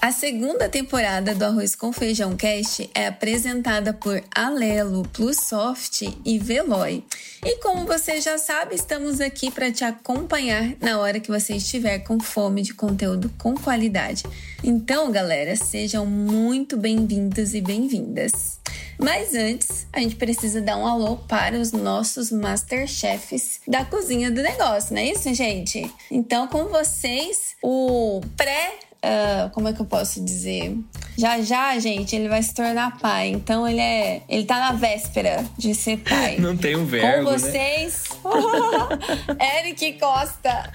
A segunda temporada do Arroz com Feijão Cast é apresentada por Alelo, Plusoft e Veloy. E como você já sabe, estamos aqui para te acompanhar na hora que você estiver com fome de conteúdo com qualidade. Então, galera, sejam muito bem-vindos e bem-vindas. Mas antes, a gente precisa dar um alô para os nossos Masterchefs da cozinha do negócio, não é isso, gente? Então, com vocês, o pré Uh, como é que eu posso dizer? Já já, gente, ele vai se tornar pai. Então ele é. Ele tá na véspera de ser pai. Não tem um verbo. Com né? vocês, né? Eric Costa.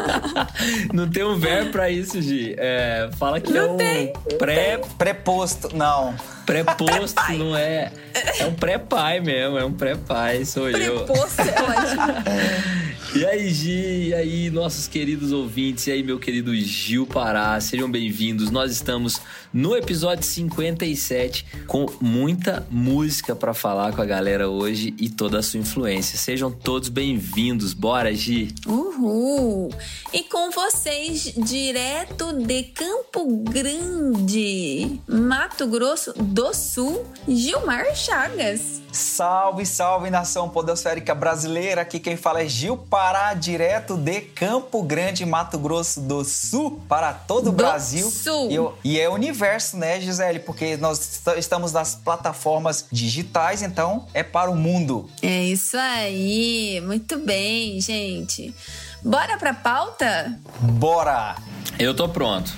não tem um verbo pra isso, Gi. É, fala que não é um tem, pré. Preposto. Não. Preposto não é. É um pré-pai mesmo, é um pré-pai, sou eu. Preposto é ótimo. E aí, Gi, e aí, nossos queridos ouvintes, e aí, meu querido Gil Pará, sejam bem-vindos. Nós estamos no episódio 57 com muita música para falar com a galera hoje e toda a sua influência. Sejam todos bem-vindos. Bora, Gi! Uhul! E com vocês, direto de Campo Grande, Mato Grosso do Sul, Gilmar Chagas. Salve, salve nação podosférica brasileira. Aqui quem fala é Gil Pará, direto de Campo Grande, Mato Grosso do Sul, para todo o Brasil. Sul. E, e é universo, né, Gisele? Porque nós estamos nas plataformas digitais, então é para o mundo. É isso aí. Muito bem, gente. Bora pra pauta? Bora! Eu tô pronto.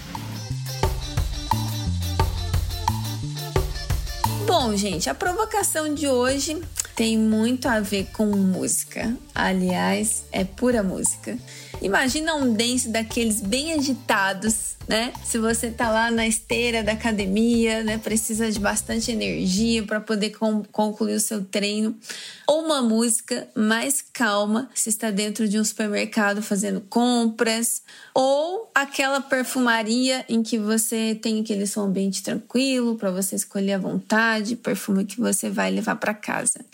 Bom, gente, a provocação de hoje tem muito a ver com música. Aliás, é pura música. Imagina um dance daqueles bem agitados, né? Se você tá lá na esteira da academia, né, precisa de bastante energia para poder concluir o seu treino, ou uma música mais calma, se está dentro de um supermercado fazendo compras, ou aquela perfumaria em que você tem aquele som ambiente tranquilo para você escolher à vontade, perfume que você vai levar para casa.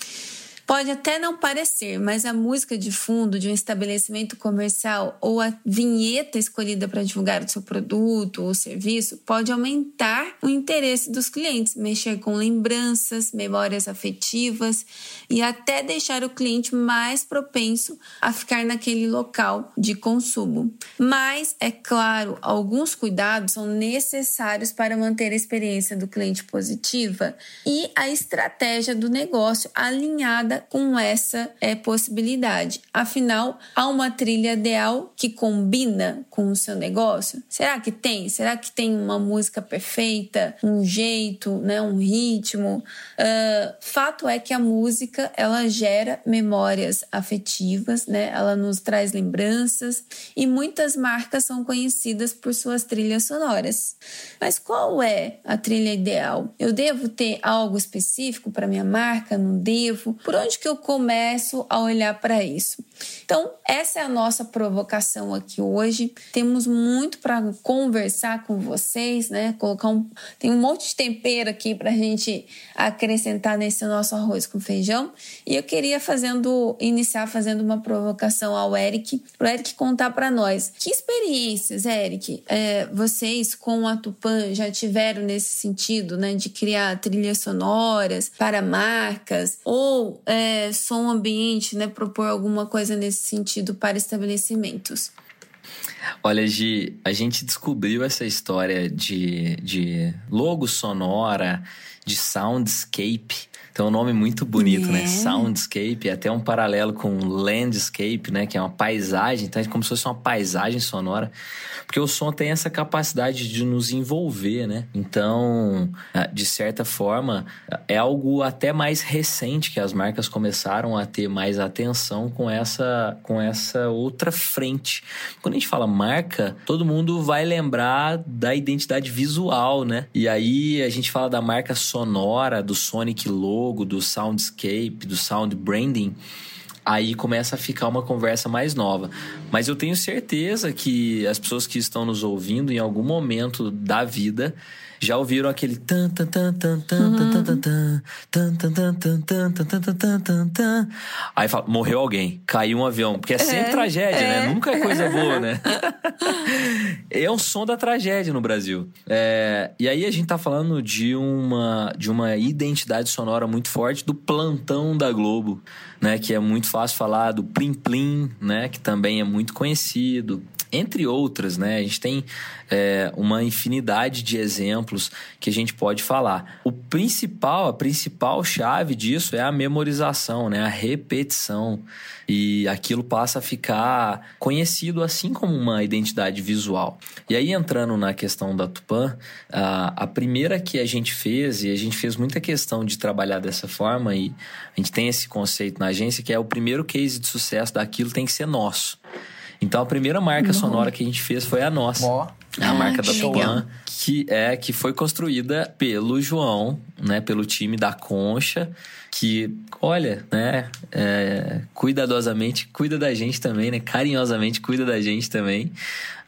Pode até não parecer, mas a música de fundo de um estabelecimento comercial ou a vinheta escolhida para divulgar o seu produto ou serviço pode aumentar o interesse dos clientes, mexer com lembranças, memórias afetivas e até deixar o cliente mais propenso a ficar naquele local de consumo. Mas, é claro, alguns cuidados são necessários para manter a experiência do cliente positiva e a estratégia do negócio alinhada com essa é, possibilidade. Afinal, há uma trilha ideal que combina com o seu negócio? Será que tem? Será que tem uma música perfeita, um jeito, né, um ritmo? Uh, fato é que a música ela gera memórias afetivas, né? Ela nos traz lembranças e muitas marcas são conhecidas por suas trilhas sonoras. Mas qual é a trilha ideal? Eu devo ter algo específico para minha marca? Não devo? Por onde onde que eu começo a olhar para isso? Então, essa é a nossa provocação aqui hoje. Temos muito para conversar com vocês, né? Colocar um tem um monte de tempero aqui para a gente acrescentar nesse nosso arroz com feijão. E eu queria fazendo iniciar fazendo uma provocação ao Eric, para o Eric contar para nós que experiências, Eric, é, vocês com a Tupan já tiveram nesse sentido, né, de criar trilhas sonoras para marcas ou é, som ambiente, né, propor alguma coisa nesse sentido para estabelecimentos? Olha, Gi, a gente descobriu essa história de, de logo sonora, de soundscape tem um nome muito bonito, né? é. né? Soundscape, até um paralelo com landscape, né? Que é uma paisagem, então é como se fosse uma paisagem sonora. Porque o som tem essa capacidade de nos envolver, né? Então, ah, de certa forma, é algo até mais recente que as marcas começaram a ter mais atenção com essa, com essa outra frente. Quando a gente fala marca, todo mundo vai lembrar da identidade visual, né? E aí a gente fala da marca sonora, do Sonic logo, do soundscape, do sound branding aí começa a ficar uma conversa mais nova. Mas eu tenho certeza que as pessoas que estão nos ouvindo em algum momento da vida já ouviram aquele tan tan tan tan tan tan tan tan tan tan tan tan tan tan tan tan tan tan aí fala, morreu alguém, caiu um avião, porque é sempre tragédia, né? Nunca é coisa boa, né? é um som da tragédia no Brasil. É, e aí a gente tá falando de uma de uma identidade sonora muito forte do plantão da Globo, né? Que é muito fácil falar do Plim Plim, né? Que também é muito conhecido entre outras, né? A gente tem é, uma infinidade de exemplos que a gente pode falar. O principal, a principal chave disso é a memorização, né? A repetição. E aquilo passa a ficar conhecido assim como uma identidade visual. E aí, entrando na questão da Tupã, a, a primeira que a gente fez, e a gente fez muita questão de trabalhar dessa forma, e a gente tem esse conceito na agência, que é o primeiro case de sucesso daquilo tem que ser nosso. Então a primeira marca Não. sonora que a gente fez foi a nossa. Ó. A marca da Tuan, que é que foi construída pelo João, né, pelo time da Concha, que, olha, né, é, cuidadosamente cuida da gente também, né, carinhosamente cuida da gente também.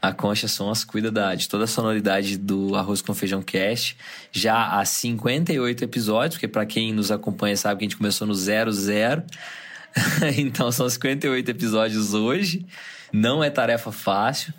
A Concha Sons cuida da, de toda a sonoridade do Arroz com Feijão Cast, já há 58 episódios, porque para quem nos acompanha sabe que a gente começou no 00. então são 58 episódios hoje. Não é tarefa fácil.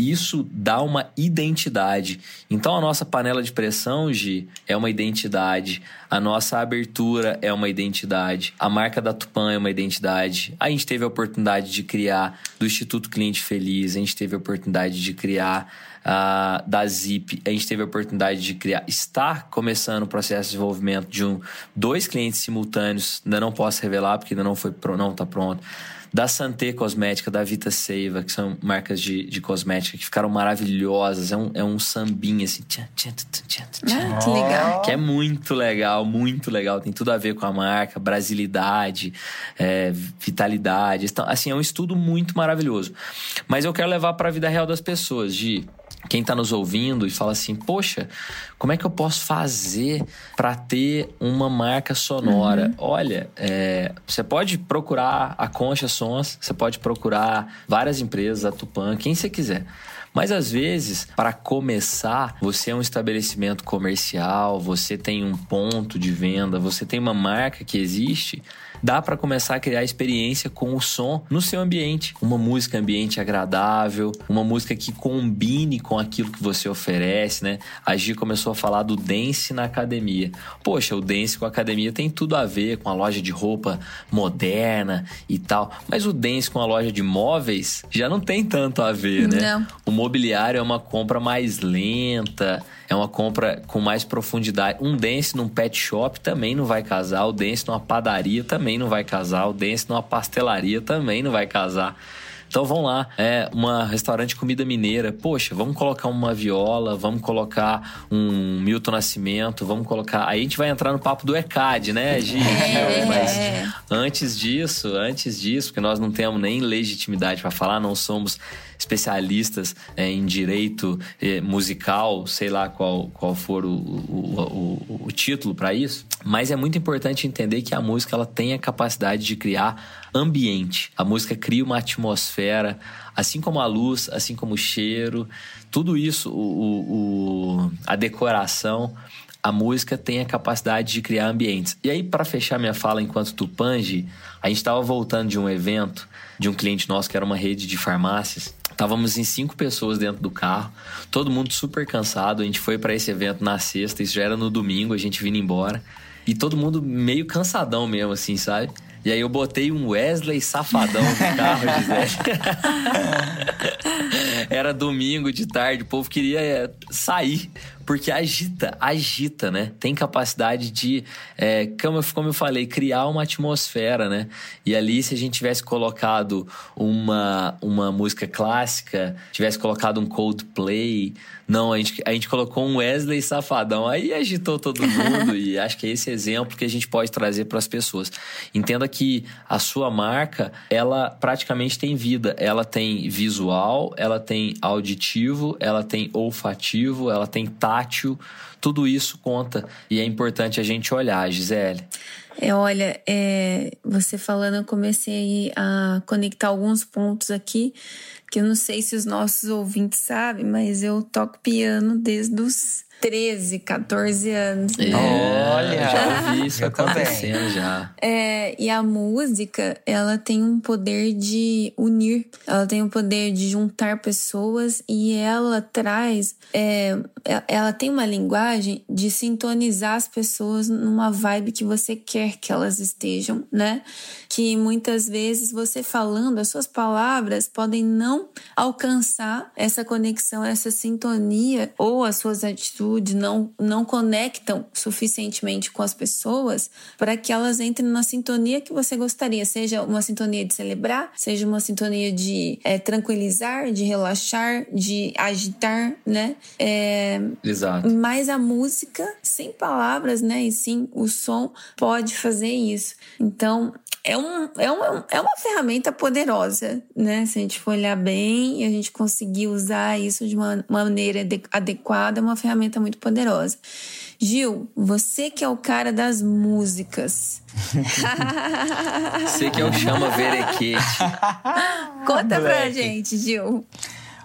Isso dá uma identidade. Então a nossa panela de pressão, Gi, é uma identidade. A nossa abertura é uma identidade. A marca da Tupan é uma identidade. A gente teve a oportunidade de criar do Instituto Cliente Feliz, a gente teve a oportunidade de criar uh, da Zip, a gente teve a oportunidade de criar, está começando o processo de desenvolvimento de um, dois clientes simultâneos, ainda não posso revelar porque ainda não foi não está pronto da Santé Cosmética, da Vita Seiva, que são marcas de, de cosmética que ficaram maravilhosas. É um, é um sambinha assim. Tchan, tchan, tchan, ah, que legal. Que é muito legal, muito legal. Tem tudo a ver com a marca, brasilidade, é, vitalidade. Então, assim, é um estudo muito maravilhoso. Mas eu quero levar para a vida real das pessoas, de quem está nos ouvindo e fala assim: Poxa, como é que eu posso fazer para ter uma marca sonora? Uhum. Olha, é, você pode procurar a Concha Sons, você pode procurar várias empresas, a Tupan, quem você quiser. Mas às vezes, para começar, você é um estabelecimento comercial, você tem um ponto de venda, você tem uma marca que existe dá para começar a criar experiência com o som no seu ambiente. Uma música ambiente agradável, uma música que combine com aquilo que você oferece, né? A Gi começou a falar do dance na academia. Poxa, o dance com a academia tem tudo a ver com a loja de roupa moderna e tal, mas o dance com a loja de móveis já não tem tanto a ver, né? Não. O mobiliário é uma compra mais lenta, é uma compra com mais profundidade. Um dance num pet shop também não vai casar, o dance numa padaria também não vai casar, o dance numa pastelaria também não vai casar. Então vão lá, é uma restaurante de comida mineira. Poxa, vamos colocar uma viola, vamos colocar um Milton Nascimento, vamos colocar. Aí a gente vai entrar no papo do ECAD, né, Gi? É. Mas antes disso, antes disso, porque nós não temos nem legitimidade para falar, não somos especialistas é, em direito é, musical, sei lá qual, qual for o, o, o, o título para isso, mas é muito importante entender que a música ela tem a capacidade de criar ambiente. A música cria uma atmosfera, assim como a luz, assim como o cheiro, tudo isso, o, o a decoração a música tem a capacidade de criar ambientes. E aí, para fechar minha fala enquanto Tupange, a gente estava voltando de um evento de um cliente nosso que era uma rede de farmácias. Estávamos em cinco pessoas dentro do carro, todo mundo super cansado. A gente foi para esse evento na sexta, isso já era no domingo, a gente vindo embora. E todo mundo meio cansadão mesmo, assim, sabe? E aí eu botei um Wesley safadão no carro, Gisele. Era domingo de tarde, o povo queria sair porque agita, agita, né? Tem capacidade de, é, como, como eu falei, criar uma atmosfera, né? E ali, se a gente tivesse colocado uma, uma música clássica, tivesse colocado um Coldplay, não, a gente, a gente colocou um Wesley Safadão, aí agitou todo mundo e acho que é esse exemplo que a gente pode trazer para as pessoas. Entenda que a sua marca, ela praticamente tem vida, ela tem visual, ela tem auditivo, ela tem olfativo, ela tem tudo isso conta e é importante a gente olhar, Gisele. É, olha, é, você falando, eu comecei a conectar alguns pontos aqui que eu não sei se os nossos ouvintes sabem, mas eu toco piano desde os 13, 14 anos. Né? Olha, já ouvi isso acontecendo já. É, e a música, ela tem um poder de unir, ela tem o um poder de juntar pessoas e ela traz, é, ela tem uma linguagem de sintonizar as pessoas numa vibe que você quer que elas estejam, né? Que muitas vezes você falando, as suas palavras podem não alcançar essa conexão, essa sintonia ou as suas atitudes não, não conectam suficientemente com as pessoas para que elas entrem na sintonia que você gostaria, seja uma sintonia de celebrar, seja uma sintonia de é, tranquilizar, de relaxar, de agitar, né? É, Exato. Mas a música, sem palavras, né? E sim o som pode fazer isso. Então, é, um, é, uma, é uma ferramenta poderosa, né? Se a gente for olhar bem e a gente conseguir usar isso de uma maneira adequada, é uma ferramenta muito poderosa. Gil, você que é o cara das músicas. você que é o chama verequete. Conta Moleque. pra gente, Gil.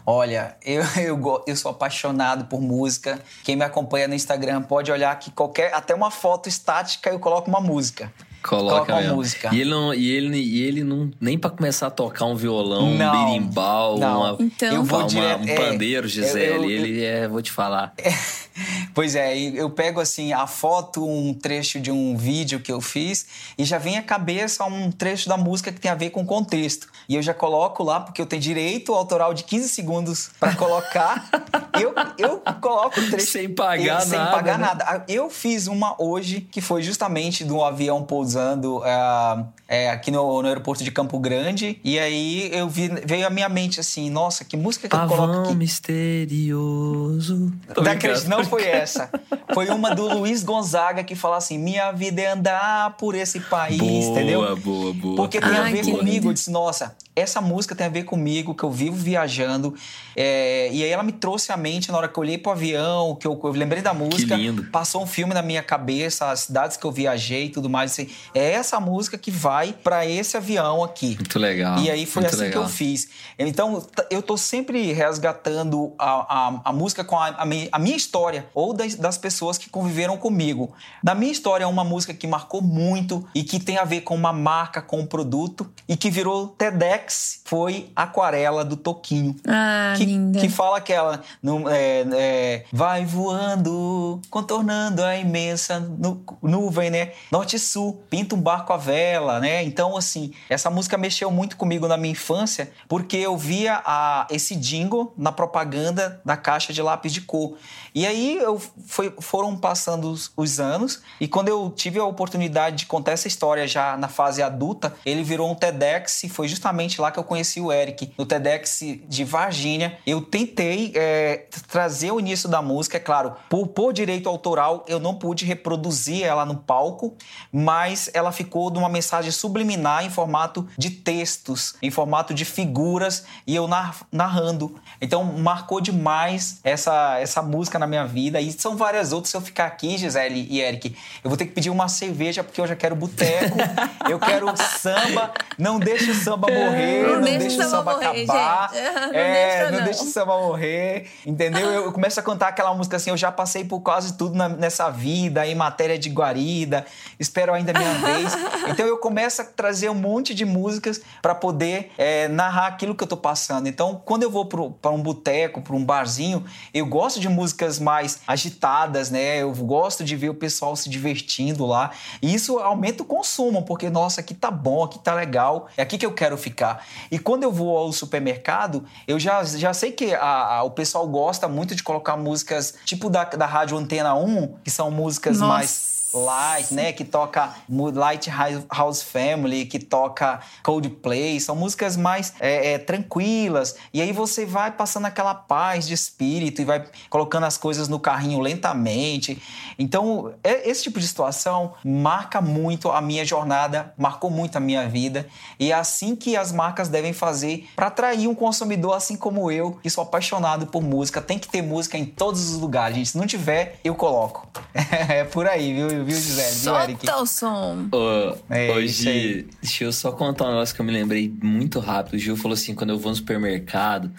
Olha, eu, eu, eu sou apaixonado por música. Quem me acompanha no Instagram pode olhar que qualquer, até uma foto estática eu coloco uma música. Coloca, Coloca uma música. E ele não, e ele, e ele não nem para começar a tocar um violão, não, um berimbau, não. Uma, então, eu vou uma, um é, pandeiro, Gisele. Eu, eu, ele é, vou te falar. É, pois é, eu pego assim a foto, um trecho de um vídeo que eu fiz e já vem à cabeça um trecho da música que tem a ver com o contexto. E eu já coloco lá porque eu tenho direito autoral de 15 segundos para colocar. eu, eu coloco o trecho sem pagar eu, nada. Sem pagar né? nada. Eu fiz uma hoje que foi justamente de um avião pousando usando uh, é, aqui no, no, aeroporto de Campo Grande. E aí eu vi, veio à minha mente assim, nossa, que música que Pavão eu coloco aqui? misterioso. Da Cris, não foi essa. Foi uma do Luiz Gonzaga que fala assim: Minha vida é andar por esse país, boa, entendeu? Boa, boa, boa. Porque tem Ai, a ver comigo. Lindo. Eu disse, nossa, essa música tem a ver comigo, que eu vivo viajando. É, e aí ela me trouxe à mente na hora que eu olhei pro avião, que eu, eu lembrei da música. Que lindo. Passou um filme na minha cabeça, as cidades que eu viajei e tudo mais. Assim, é essa música que vai para esse avião aqui. Muito legal. E aí foi Muito assim legal. que eu fiz. Então eu tô sempre resgatando a, a, a música com a, a, minha, a, minha história ou das, das pessoas que conviveram comigo. Na minha história é uma música que marcou muito e que tem a ver com uma marca, com um produto e que virou TEDx, foi Aquarela do Toquinho. Ah, que, linda. que fala aquela no, é, é, vai voando, contornando a imensa nu, nuvem, né? Norte e sul, pinta um barco à vela, né? Então, assim, essa música mexeu muito comigo na minha infância, porque eu via a, esse jingle na propaganda da caixa de lápis de cor. E aí eu foi, foram passando os, os, anos, e quando eu tive a oportunidade de contar essa história já na fase adulta, ele virou um TEDx e foi justamente lá que eu conheci o Eric, no TEDx de Varginha. Eu tentei é, trazer o início da música, é claro, por, por direito autoral, eu não pude reproduzir ela no palco, mas ela ficou de uma mensagem subliminar em formato de textos, em formato de figuras, e eu narrando. Então marcou demais essa, essa música na minha vida. E são várias outras. Se eu ficar aqui, Gisele e Eric, eu vou ter que pedir uma cerveja porque eu já quero boteco, eu quero samba. Não deixe o samba morrer, não, não deixe o samba, morrer, acabar. Gente. Não, é, deixa, não. não deixe o samba morrer, entendeu? Eu começo a cantar aquela música assim, eu já passei por quase tudo na, nessa vida, em matéria de guarida, espero ainda a minha vez. Então eu começo a trazer um monte de músicas para poder é, narrar aquilo que eu tô passando. Então, quando eu vou para um boteco, para um barzinho, eu gosto de músicas mais agitadas, né? Eu gosto de ver o pessoal se divertindo lá. E isso aumenta o consumo, porque, nossa, aqui tá bom, aqui tá legal, é aqui que eu quero ficar. E quando eu vou ao supermercado, eu já, já sei que a, a, o pessoal gosta muito de colocar músicas tipo da, da Rádio Antena 1, que são músicas Nossa. mais Light, né? Que toca Light House Family, que toca Coldplay. São músicas mais é, é, tranquilas. E aí você vai passando aquela paz de espírito e vai colocando as coisas no carrinho lentamente. Então, é, esse tipo de situação marca muito a minha jornada, marcou muito a minha vida. E é assim que as marcas devem fazer para atrair um consumidor assim como eu, que sou apaixonado por música. Tem que ter música em todos os lugares, gente. Se não tiver, eu coloco. é por aí, viu? Viu, Gisele? Viu, Eric? Solta o som. Ô, É. Gi, deixa eu só contar um negócio que eu me lembrei muito rápido. O Gil falou assim: quando eu vou no supermercado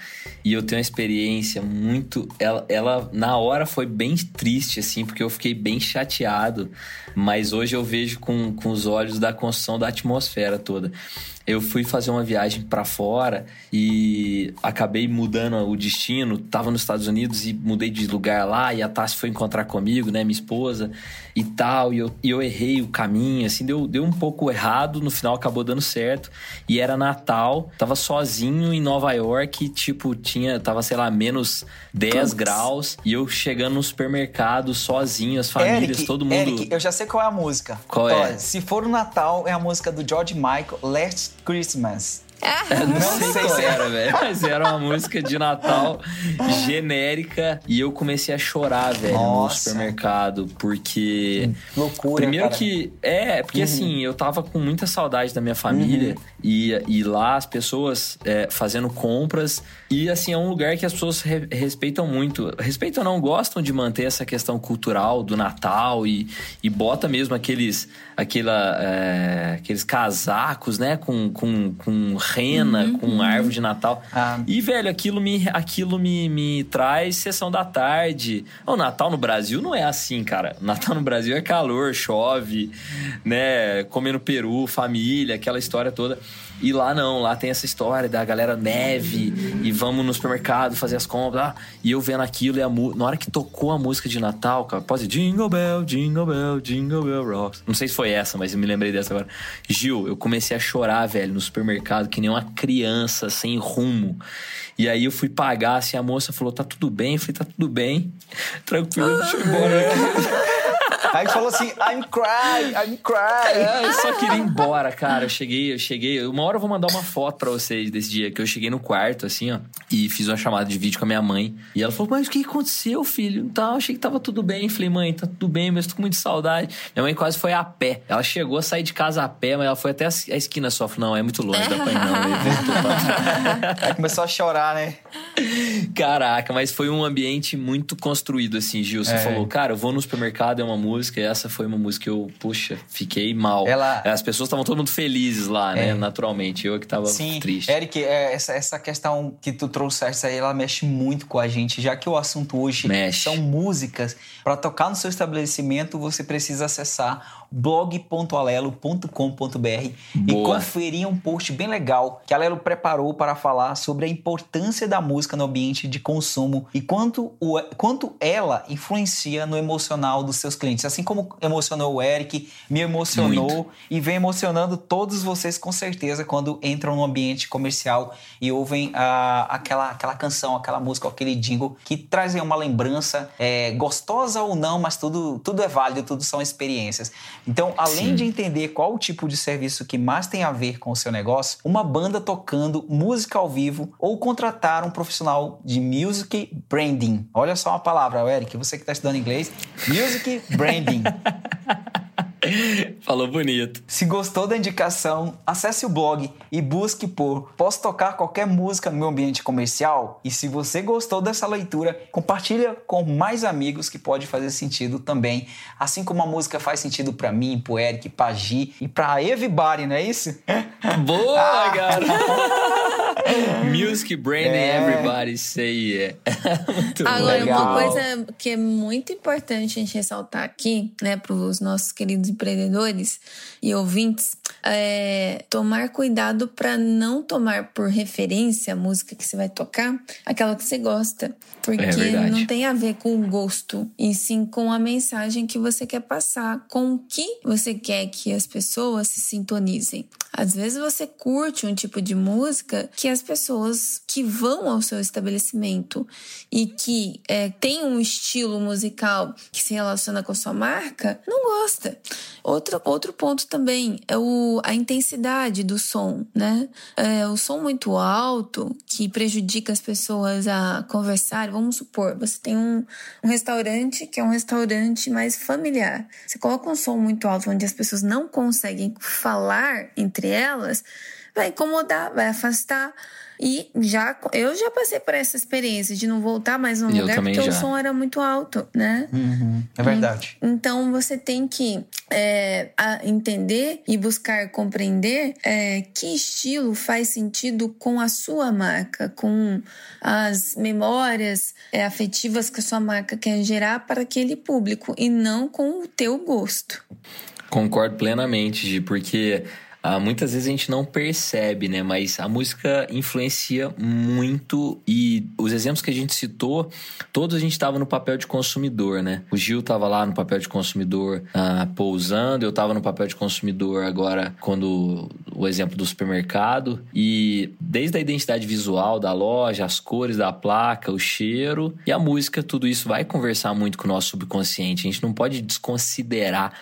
e eu tenho uma experiência muito. Ela, ela, na hora, foi bem triste, assim, porque eu fiquei bem chateado. Mas hoje eu vejo com, com os olhos da construção da atmosfera toda. Eu fui fazer uma viagem pra fora e acabei mudando o destino. Tava nos Estados Unidos e mudei de lugar lá. E a Tassi foi encontrar comigo, né, minha esposa e tal. E eu, e eu errei o caminho, assim, deu, deu um pouco errado. No final acabou dando certo. E era Natal, tava sozinho em Nova York. Tipo, tinha, tava, sei lá, menos 10 Putz. graus. E eu chegando no supermercado sozinho, as famílias, Eric, todo mundo. Eric, eu já sei qual é a música. Qual é? Se for o Natal, é a música do George Michael, Last Christmas. Eu não, Não sei, qual se- era, velho. Mas era uma música de Natal genérica. E eu comecei a chorar, velho, no supermercado. Porque. Loucura, Primeiro cara. que. É, porque assim, eu tava com muita saudade da minha família. E, e lá as pessoas é, fazendo compras. E assim, é um lugar que as pessoas re- respeitam muito. Respeitam não, gostam de manter essa questão cultural do Natal e, e bota mesmo aqueles, aquela, é, aqueles casacos, né? Com, com, com rena, com árvore de Natal. Ah. E, velho, aquilo me, aquilo me, me traz sessão da tarde. O Natal no Brasil não é assim, cara. Natal no Brasil é calor, chove, né? Comendo peru, família, aquela história toda. E lá não, lá tem essa história da galera neve e vamos no supermercado fazer as compras. ah, e eu vendo aquilo e a na hora que tocou a música de Natal, cara, pode Jingle Bell, Jingle Bell, Jingle Bell Rocks. Não sei se foi essa, mas eu me lembrei dessa agora. Gil, eu comecei a chorar, velho, no supermercado, que nem uma criança sem rumo. E aí eu fui pagar, assim, a moça falou: tá tudo bem? Eu falei: tá tudo bem. Tranquilo, deixa eu embora. Aí falou assim, I'm cry, I'm cry. É, eu só queria ir embora, cara. Eu cheguei, eu cheguei. Uma hora eu vou mandar uma foto pra vocês desse dia que eu cheguei no quarto, assim, ó, e fiz uma chamada de vídeo com a minha mãe. E ela falou: Mas o que aconteceu, filho? Tá, eu achei que tava tudo bem. Falei, mãe, tá tudo bem, mas tô com muita saudade. Minha mãe quase foi a pé. Ela chegou a sair de casa a pé, mas ela foi até a esquina só. Falei, não, é muito longe, dá pra ir não. Aí começou a chorar, né? Caraca, mas foi um ambiente muito construído, assim, Gil. Você É. falou, cara, eu vou no supermercado, é uma música, e essa foi uma música que eu, puxa, fiquei mal. Ela- As pessoas estavam todo mundo felizes lá, né? É. Naturalmente. Eu que tava Sim, triste. Eric, é, essa, essa questão que tu trouxeste aí, ela mexe muito com a gente, já que o assunto hoje Mexe. são músicas. Para tocar no seu estabelecimento, você precisa acessar blog.alelo.com.br e conferir um post bem legal que a Alelo preparou para falar sobre a importância da música no ambiente de consumo e quanto, o, quanto ela influencia no emocional dos seus clientes. Assim como emocionou o Eric, me emocionou Muito. e vem emocionando todos vocês com certeza quando entram no ambiente comercial e ouvem ah, aquela, aquela canção, aquela música, aquele jingle que trazem uma lembrança é, gostosa ou não, mas tudo, tudo é válido, tudo são experiências. Então, além Sim. de entender qual o tipo de serviço que mais tem a ver com o seu negócio, uma banda tocando música ao vivo ou contratar um profissional de music branding. Olha só uma palavra, Eric, você que está estudando inglês, music branding. Falou bonito. Se gostou da indicação, acesse o blog e busque por Posso tocar qualquer música no meu ambiente comercial? E se você gostou dessa leitura, compartilha com mais amigos que pode fazer sentido também. Assim como a música faz sentido pra mim, pro Eric, pra Gi e pra everybody, não é isso? Boa, cara! Music Branding É. Everybody Say Yeah. Muito Agora, legal. uma coisa que é muito importante a gente ressaltar aqui, né, para os nossos queridos empreendedores e ouvintes, é, tomar cuidado para não tomar por referência a música que você vai tocar, aquela que você gosta. Porque É não tem a ver com o gosto, e sim com a mensagem que você quer passar, com o que você quer que as pessoas se sintonizem. Às vezes você curte um tipo de música que as pessoas que vão ao seu estabelecimento e que é, tem um estilo musical que se relaciona com a sua marca, não gosta. Outro, outro ponto também é o, a intensidade do som, né? É, o som muito alto que prejudica as pessoas a conversar. Vamos supor, você tem um, um restaurante que é um restaurante mais familiar. Você coloca um som muito alto onde as pessoas não conseguem falar entre elas, vai incomodar, vai afastar. E já eu já passei por essa experiência de não voltar mais num Eu lugar porque já. o som era muito alto, né? Uhum, é verdade. Então você tem que é, a- entender e buscar compreender é, que estilo faz sentido com a sua marca, com as memórias é, afetivas que a sua marca quer gerar para aquele público e não com o teu gosto. Concordo plenamente, Gi, porque ah, muitas vezes a gente não percebe, né? Mas a música influencia muito e os exemplos que a gente citou, todos a gente estava no papel de consumidor, né? O Gil estava lá no papel de consumidor ah, pousando, eu estava no papel de consumidor agora quando o exemplo do supermercado e desde a identidade visual da loja, as cores da placa, o cheiro e a música, tudo isso vai conversar muito com o nosso subconsciente. A gente não pode desconsiderar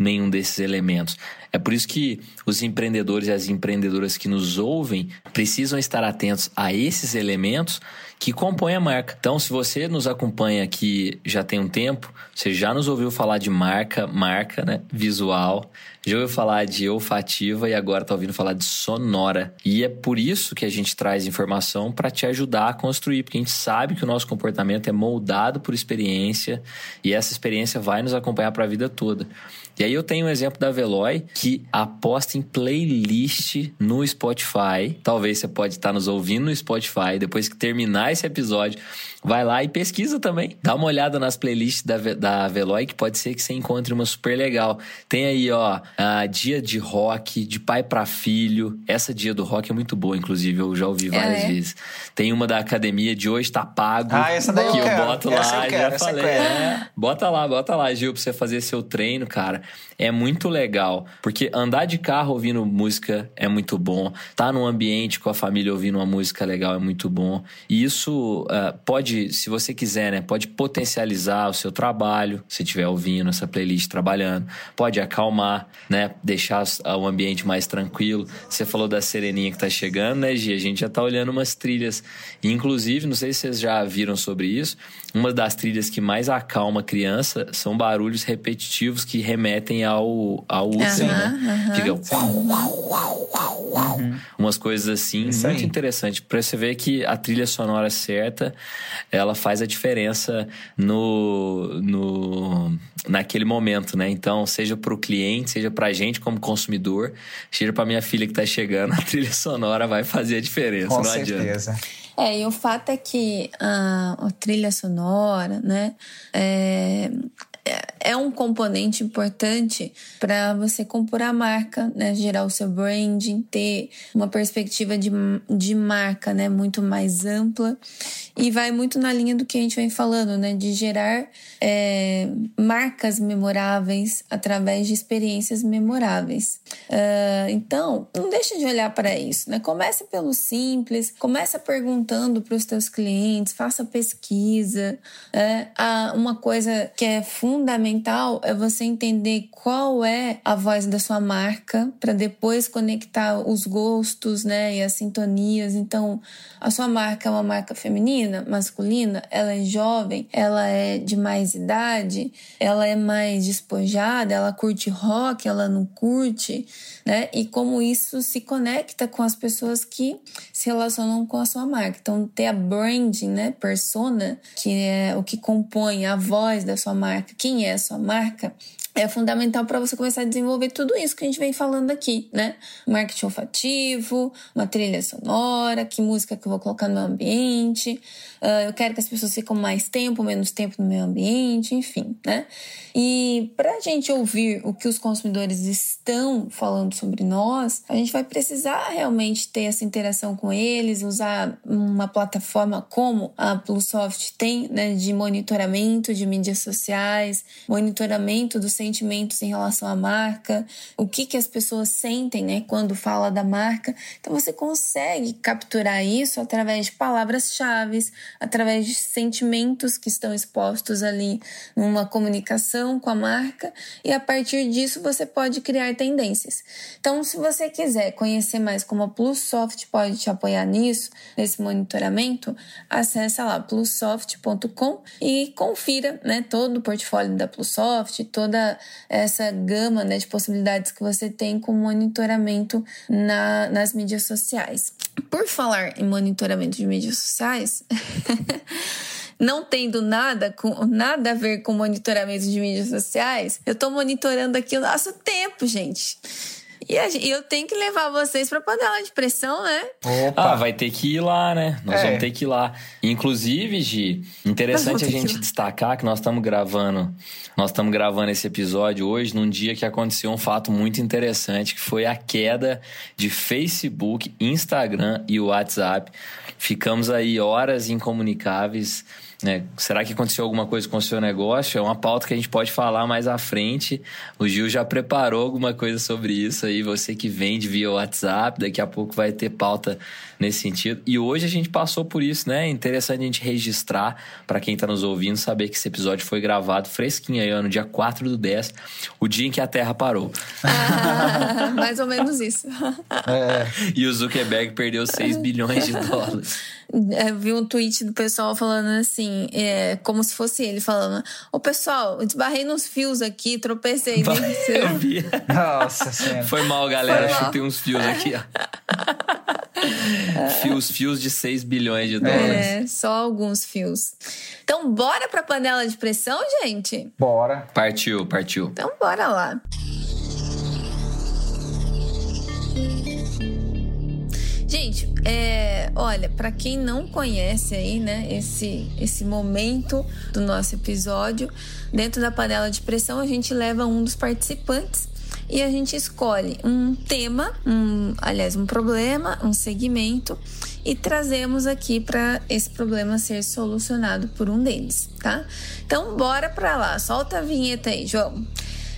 nenhum desses elementos. É por isso que os empreendedores e as empreendedoras que nos ouvem precisam estar atentos a esses elementos que compõem a marca. Então, se você nos acompanha aqui já tem um tempo, você já nos ouviu falar de marca, marca, né? Visual, já ouviu falar de olfativa e agora está ouvindo falar de sonora. E é por isso que a gente traz informação para te ajudar a construir, porque a gente sabe que o nosso comportamento é moldado por experiência e essa experiência vai nos acompanhar para a vida toda. E aí eu tenho um exemplo da Veloy que aposta em playlist no Spotify. Talvez você pode estar nos ouvindo no Spotify depois que terminar esse episódio. Vai lá e pesquisa também. Dá uma olhada nas playlists da, da Veloy que pode ser que você encontre uma super legal. Tem aí, ó, a dia de rock, de pai para filho. Essa dia do rock é muito boa, inclusive, eu já ouvi várias é? vezes. Tem uma da academia de hoje tá pago. Ah, essa daí eu que eu quero. boto Essa lá, eu quero, já essa eu falei. quero. É, bota lá, bota lá, Gil, pra você fazer seu treino, cara. É muito legal. Porque andar de carro ouvindo música é muito bom. Tá num ambiente com a família ouvindo uma música legal é muito bom. E isso ah, pode, se você quiser, né? Pode potencializar o seu trabalho, se estiver ouvindo essa playlist trabalhando. Pode acalmar, né? Deixar as- o ambiente mais tranquilo. Você falou da sereninha que tá chegando, né, Gi? A gente já tá olhando umas trilhas. Inclusive, não sei se vocês já viram sobre isso, uma das trilhas que mais acalma a criança são barulhos repetitivos que remetem ao, ao útero, né? aham, Fica umas coisas assim, Isso muito aí. interessante. Pra você ver que a trilha sonora certa, ela faz a diferença no, no naquele momento, né? Então, seja pro cliente, seja pra gente como consumidor, seja pra minha filha que tá chegando, a trilha sonora vai fazer a diferença, Com não adianta. certeza. É, e o fato é que a, a trilha sonora, né, é, é um componente importante para você compor a marca, né, gerar o seu branding, ter uma perspectiva de, de marca, né, muito mais ampla e vai muito na linha do que a gente vem falando, né, de gerar é, marcas memoráveis através de experiências memoráveis. Ah, então, não deixa de olhar para isso, né? Comece pelo simples, começa perguntando para os teus clientes, faça pesquisa. Ah, uma coisa que é fundamental é você entender qual é a voz da sua marca para depois conectar os gostos, né, e as sintonias. Então, a sua marca é uma marca feminina, masculina, ela é jovem, ela é de mais idade, ela é mais despojada, ela curte rock, ela não curte, né? E como isso se conecta com as pessoas que se relacionam com a sua marca. Então, ter a branding, né, persona, que é o que compõe a voz da sua marca, quem é sua marca, é fundamental para você começar a desenvolver tudo isso que a gente vem falando aqui, né? Marketing olfativo, uma trilha sonora, que música que eu vou colocar no meu ambiente, uh, eu quero que as pessoas fiquem mais tempo, menos tempo no meu ambiente, enfim, né? E para a gente ouvir o que os consumidores estão falando sobre nós, a gente vai precisar realmente ter essa interação com eles, usar uma plataforma como a Plusoft tem, né, de monitoramento de mídias sociais, monitoramento dos sentimentos em relação à marca, o que, que as pessoas sentem né, quando fala da marca. Então você consegue capturar isso através de palavras-chave, através de sentimentos que estão expostos ali numa comunicação com a marca, e a partir disso você pode criar tendências. Então, se você quiser conhecer mais como a Plussoft pode te apoiar nisso, nesse monitoramento, acessa lá plussoft.com e confira né, todo o portfólio da Plussoft, toda essa gama né, de possibilidades que você tem com monitoramento na, nas mídias sociais. Por falar em monitoramento de mídias sociais, não tendo nada com nada a ver com monitoramento de mídias sociais, eu estou monitorando aqui o nosso tempo, gente. E eu tenho que levar vocês pra panela de pressão, né? Opa. Ah, vai ter que ir lá, né? Nós é. vamos ter que ir lá. Inclusive, Gi, interessante a gente destacar que nós estamos gravando, nós estamos gravando esse episódio hoje num dia que aconteceu um fato muito interessante, que foi a queda de Facebook, Instagram e WhatsApp. Ficamos aí horas incomunicáveis né? Será que aconteceu alguma coisa com o seu negócio? É uma pauta que a gente pode falar mais à frente. O Gil já preparou alguma coisa sobre isso aí. Você que vende via WhatsApp, daqui a pouco vai ter pauta nesse sentido. E hoje a gente passou por isso, né? É interessante a gente registrar para quem está nos ouvindo, saber que esse episódio foi gravado fresquinho aí, no dia 4 do 10, o dia em que a Terra parou. Ah, mais ou menos isso. É. E o Zuckerberg perdeu 6 bilhões de dólares. É, vi um tweet do pessoal falando assim, é, como se fosse ele falando: Ô pessoal, esbarrei nos fios aqui, tropecei. Eu vi. Nossa senhora. Foi mal, galera. Foi mal. Chutei uns fios aqui, ó. fios, fios de 6 bilhões de dólares. É, só alguns fios. Então, bora pra panela de pressão, gente? Bora. Partiu, partiu. Então, bora lá. Gente, é, olha, para quem não conhece aí, né, esse, esse momento do nosso episódio, dentro da panela de pressão a gente leva um dos participantes e a gente escolhe um tema, um, aliás, um problema, um segmento e trazemos aqui para esse problema ser solucionado por um deles, tá? Então, bora para lá, solta a vinheta aí, João.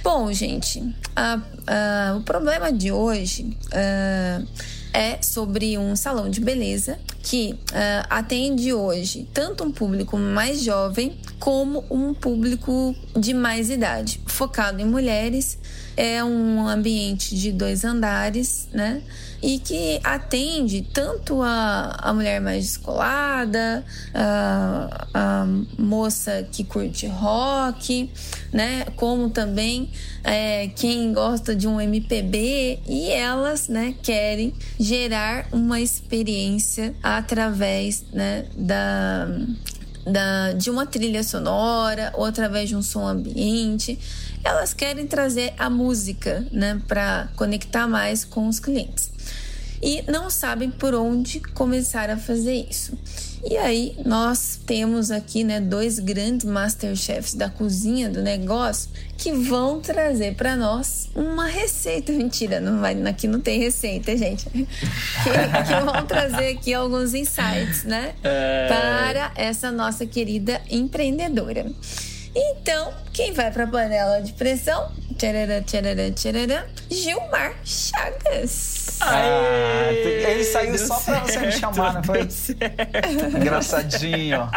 Bom, gente, a, a, o problema de hoje. Uh, é sobre um salão de beleza que uh, atende hoje tanto um público mais jovem como um público de mais idade, focado em mulheres. É um ambiente de dois andares, né? E que atende tanto a, a mulher mais descolada, a, a moça que curte rock, né? Como também é, quem gosta de um MPB e elas, né, querem gerar uma experiência através, né, da da, de uma trilha sonora ou através de um som ambiente. Elas querem trazer a música né, para conectar mais com os clientes e não sabem por onde começar a fazer isso. E aí nós temos aqui, né, dois grandes masterchefs da cozinha do negócio que vão trazer para nós uma receita. Mentira, não vai, aqui não tem receita, gente. Que, que vão trazer aqui alguns insights, né, é... para essa nossa querida empreendedora. Então, quem vai para a panela de pressão? Tcharará, tcharará, tcharará, Gilmar Chagas. Ah, ele saiu só para você me chamar, não foi? Engraçadinho.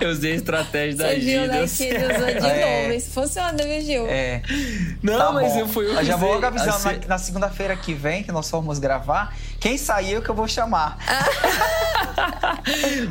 Eu usei a estratégia da Gil. Você viu, né, ele usou de é. novo. Isso funciona, viu, Gil? É. Não, tá mas bom. eu fui... Eu já vou avisando assim... na, na segunda-feira que vem, que nós formos gravar, quem saiu que eu vou chamar.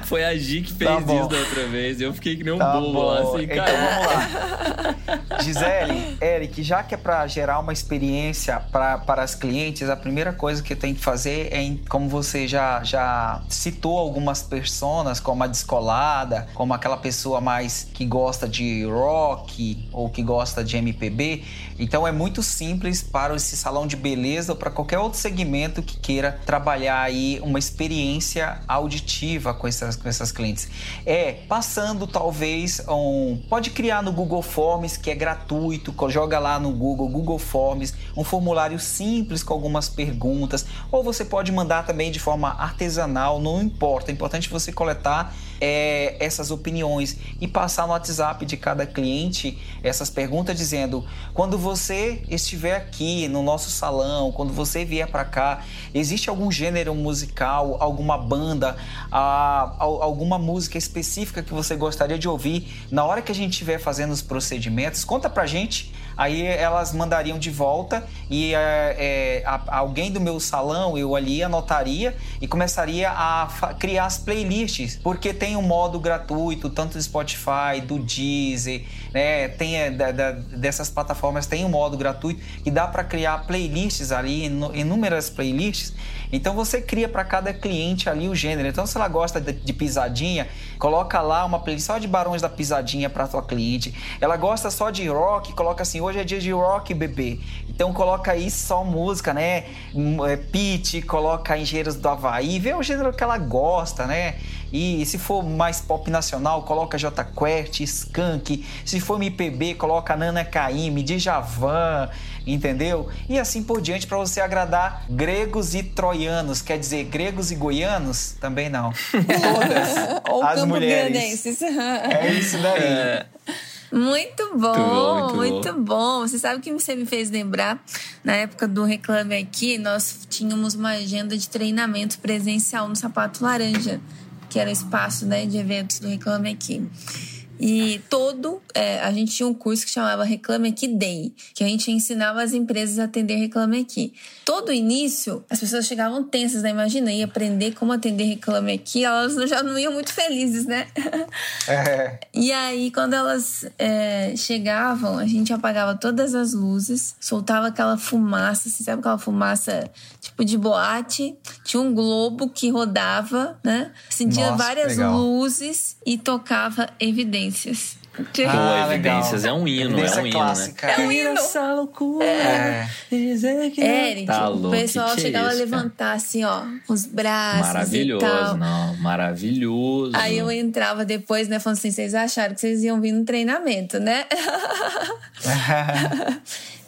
Foi a Gi que fez Tá isso da outra vez. Eu fiquei que nem um Tá bobo lá, bom. assim, Então cara. vamos lá. Gisele, Eric, já que é para gerar uma experiência pra, para as clientes, a primeira coisa que tem que fazer é, como você já, já citou algumas personas, como a descolada, como aquela pessoa mais que gosta de rock ou que gosta de MPB. Então é muito simples para esse salão de beleza ou para qualquer outro segmento que queira trabalhar aí uma experiência auditiva com essas, com essas clientes. É passando talvez um. Pode criar no Google Forms, que é gratuito, joga lá no Google, Google Forms, um formulário simples com algumas perguntas, ou você pode mandar também de forma artesanal, não importa. É importante você coletar é, essas opiniões e passar no WhatsApp de cada cliente essas perguntas dizendo quando você estiver aqui no nosso salão, quando você vier para cá, existe algum gênero musical, alguma banda, ah, al- alguma música específica que você gostaria de ouvir na hora que a gente estiver fazendo os procedimentos? Conta pra gente. Aí elas mandariam de volta e é, é, a- alguém do meu salão, eu ali anotaria e começaria a criar as playlists, porque tem um modo gratuito, tanto do Spotify, do Deezer, né? Tem é, da- da- dessas plataformas tem um modo gratuito que dá para criar playlists ali, inúmeras playlists. Então você cria para cada cliente ali o gênero. Então se ela gosta de, de pisadinha, coloca lá uma playlist só de Barões da Pisadinha para tua cliente. Ela gosta só de rock, coloca assim, hoje é dia de rock, bebê. Então coloca aí só música, né? Hum, É, Pitty, coloca Engenheiros do Havaí, vê o gênero que ela gosta, né? E se for mais pop nacional, coloca J Quest, Skank. Se for MPB, coloca Nana Caymmi, Djavan, entendeu? E assim por diante para você agradar gregos e troianos, quer dizer, gregos e goianos? Também não. Todas Ou as mulheres. Grandenses. É isso daí. É, Muito bom, bom, muito muito, bom. Você sabe o que você me fez lembrar? Na época do Reclame Aqui, nós tínhamos uma agenda de treinamento presencial no Sapato Laranja, que era o espaço né, de eventos do Reclame Aqui. E todo, é, a gente tinha um curso que chamava Reclame Aqui Day, que a gente ensinava as empresas a atender Reclame Aqui. Todo início, as pessoas chegavam tensas, né? Imagina, ia aprender como atender Reclame Aqui, elas já não iam muito felizes, né? É. E aí, quando elas é, chegavam, a gente apagava todas as luzes, soltava aquela fumaça, você sabe aquela fumaça tipo de boate? Tinha um globo que rodava, né? Acendia várias legal. luzes e tocava evidências. Pô, Ah, Evidências legal. é um hino, Evidência é um hino, clássica. né? É um hino. Essa loucura. É. dizer que- Eric, Tá o louco, pessoal que que é chegava isso, a cara? levantar assim, ó, os braços Maravilhoso, e tal. não. Maravilhoso. Aí eu entrava depois, né, falando assim, vocês acharam que vocês iam vir no treinamento, né?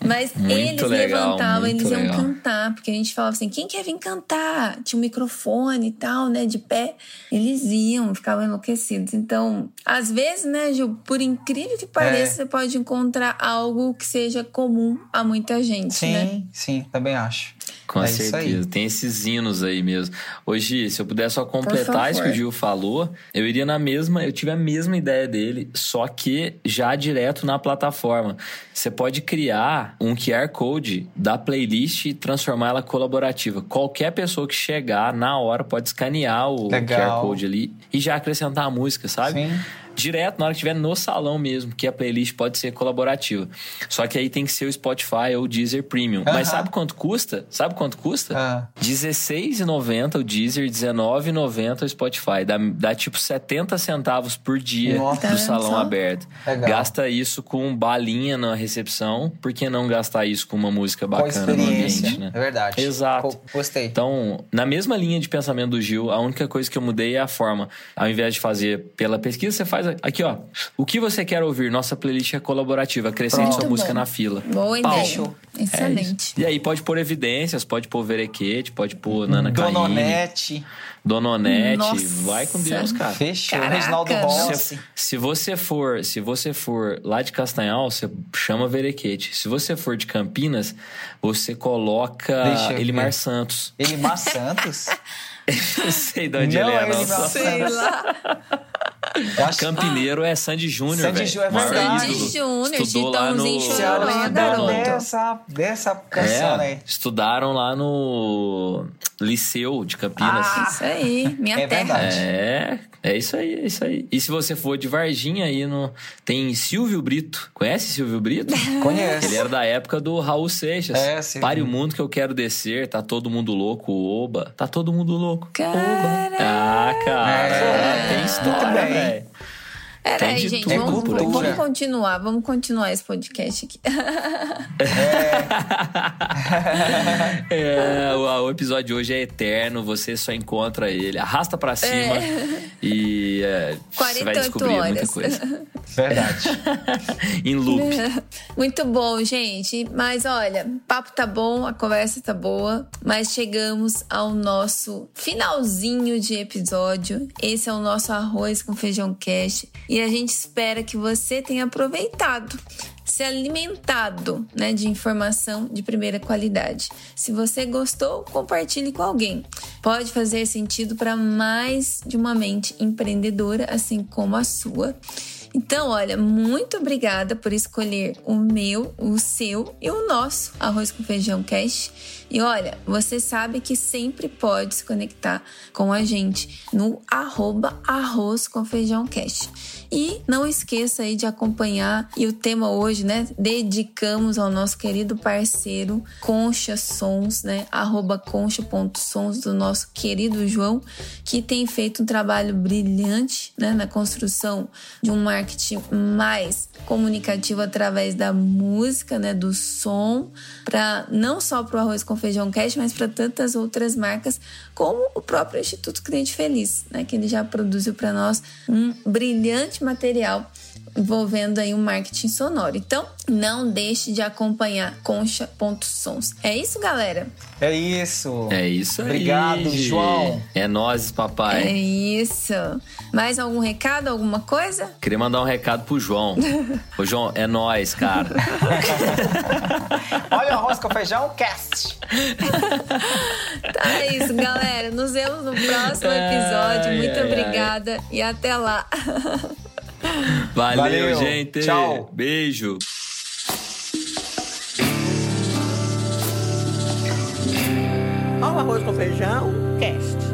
Mas Muito eles legal, levantavam, eles iam legal. cantar, porque a gente falava assim, quem quer vir cantar? Tinha um microfone e tal, né, de pé. Eles iam, ficavam enlouquecidos. Então, às vezes, né, Gil, por incrível que pareça, É. você pode encontrar algo que seja comum a muita gente, Sim, né? sim, também acho. Com É certeza. Tem esses hinos aí mesmo. Hoje, se eu puder só completar isso que o. Gil falou, eu iria na mesma, eu tive a mesma ideia dele, só que já direto na plataforma. Você pode criar um QR Code da playlist e transformar ela colaborativa. Qualquer pessoa que chegar na hora pode escanear o Legal. QR Code ali e já acrescentar a música, sabe? Sim. Direto na hora que estiver no salão mesmo, que a playlist pode ser colaborativa. Só que aí tem que ser o Spotify ou o Deezer Premium. Aham. Mas sabe quanto custa? Sabe quanto custa? Ah. R$16,90 o Deezer, R$19,90 o Spotify. Dá, dá tipo 70 centavos por dia Nossa. Do salão só? aberto. Legal. Gasta isso com balinha na recepção, por que não gastar isso com uma música bacana no ambiente, né? É verdade. Exato. Gostei. Então, na mesma linha de pensamento do Gil, a única coisa que eu mudei é a forma. Ao invés de fazer pela pesquisa, você faz aqui, ó. O que você quer ouvir? Nossa playlist é colaborativa. Acrescente sua música bom. na fila. Boa ideia. Fechou. É. Excelente. E aí pode pôr evidências, pode pôr verequete, pode pôr Nana Dononete. Dononete. Nossa. Vai com Deus, cara. Fechou. Caraca. Reginaldo Se- Rossi. Se, você for, se você for lá de Castanhal, você chama Verequete. Se você for de Campinas, você coloca eu Elimar. Santos. Elimar Santos. Não sei de onde Não ele é, é não. Elimar Sei lá. Acho- Campineiro é Sandy Júnior, Sandy velho. Júnior, é verdade. Sandy Júnior, Estudou lá no... Chitãozinho Chororó, dessa, dessa canção, É, né? estudaram lá no... Liceu de Campinas. Ah, isso aí, minha É terra. verdade. É, é isso aí, é isso aí. E se você for de Varginha aí no tem Silvio Brito. Conhece Silvio Brito? Conhece. Ele era da época do Raul Seixas. É, Silvio. Pare o mundo que eu quero descer, tá todo mundo louco, oba. Tá todo mundo louco. Caraca. Oba. Ah, cara, É, tem Peraí, gente, tudo vamos, vamos continuar, vamos continuar esse podcast aqui. É, o, o episódio de hoje é eterno, você só encontra ele. Arrasta pra cima e é, você vai 48 descobrir muita horas. coisa. Verdade. em loop. Muito bom, gente. Mas olha, o papo tá bom, a conversa tá boa, mas chegamos ao nosso finalzinho de episódio. Esse é o nosso arroz com feijão cash e a gente espera que você tenha aproveitado. Se alimentado né, de informação de primeira qualidade. Se você gostou, compartilhe com alguém. Pode fazer sentido para mais de uma mente empreendedora, assim como a sua. Então, olha, muito obrigada por escolher o meu, o seu e o nosso Arroz com Feijão Cash. E olha, você sabe que sempre pode se conectar com a gente no arroba Arroz com Feijão Cash. E não esqueça aí de acompanhar. E o tema hoje, né? Dedicamos ao nosso querido parceiro Concha Sons, né? Arroba concha.sons do nosso querido João, que tem feito um trabalho brilhante, né? Na construção de um marketing mais comunicativo através da música, né? Do som, para não só para o Arroz com Feijão Cash, mas para tantas outras marcas, como o próprio Instituto Cliente Feliz, né? Que ele já produziu para nós um brilhante material envolvendo aí o marketing sonoro. Então, não deixe de acompanhar concha.sons. É isso, galera? É isso. É isso aí. Obrigado. João. É nós, É papai. isso. Mais algum recado, alguma coisa? Queria mandar um recado pro João. Ô, João, é nós, cara. Olha o arroz com feijão, cast. Tá é isso, galera. Nos vemos no próximo episódio. Ai, Muito ai, obrigada e até lá. Valeu, Valeu. gente. Tchau. Beijo. Ó o arroz com feijão, cast.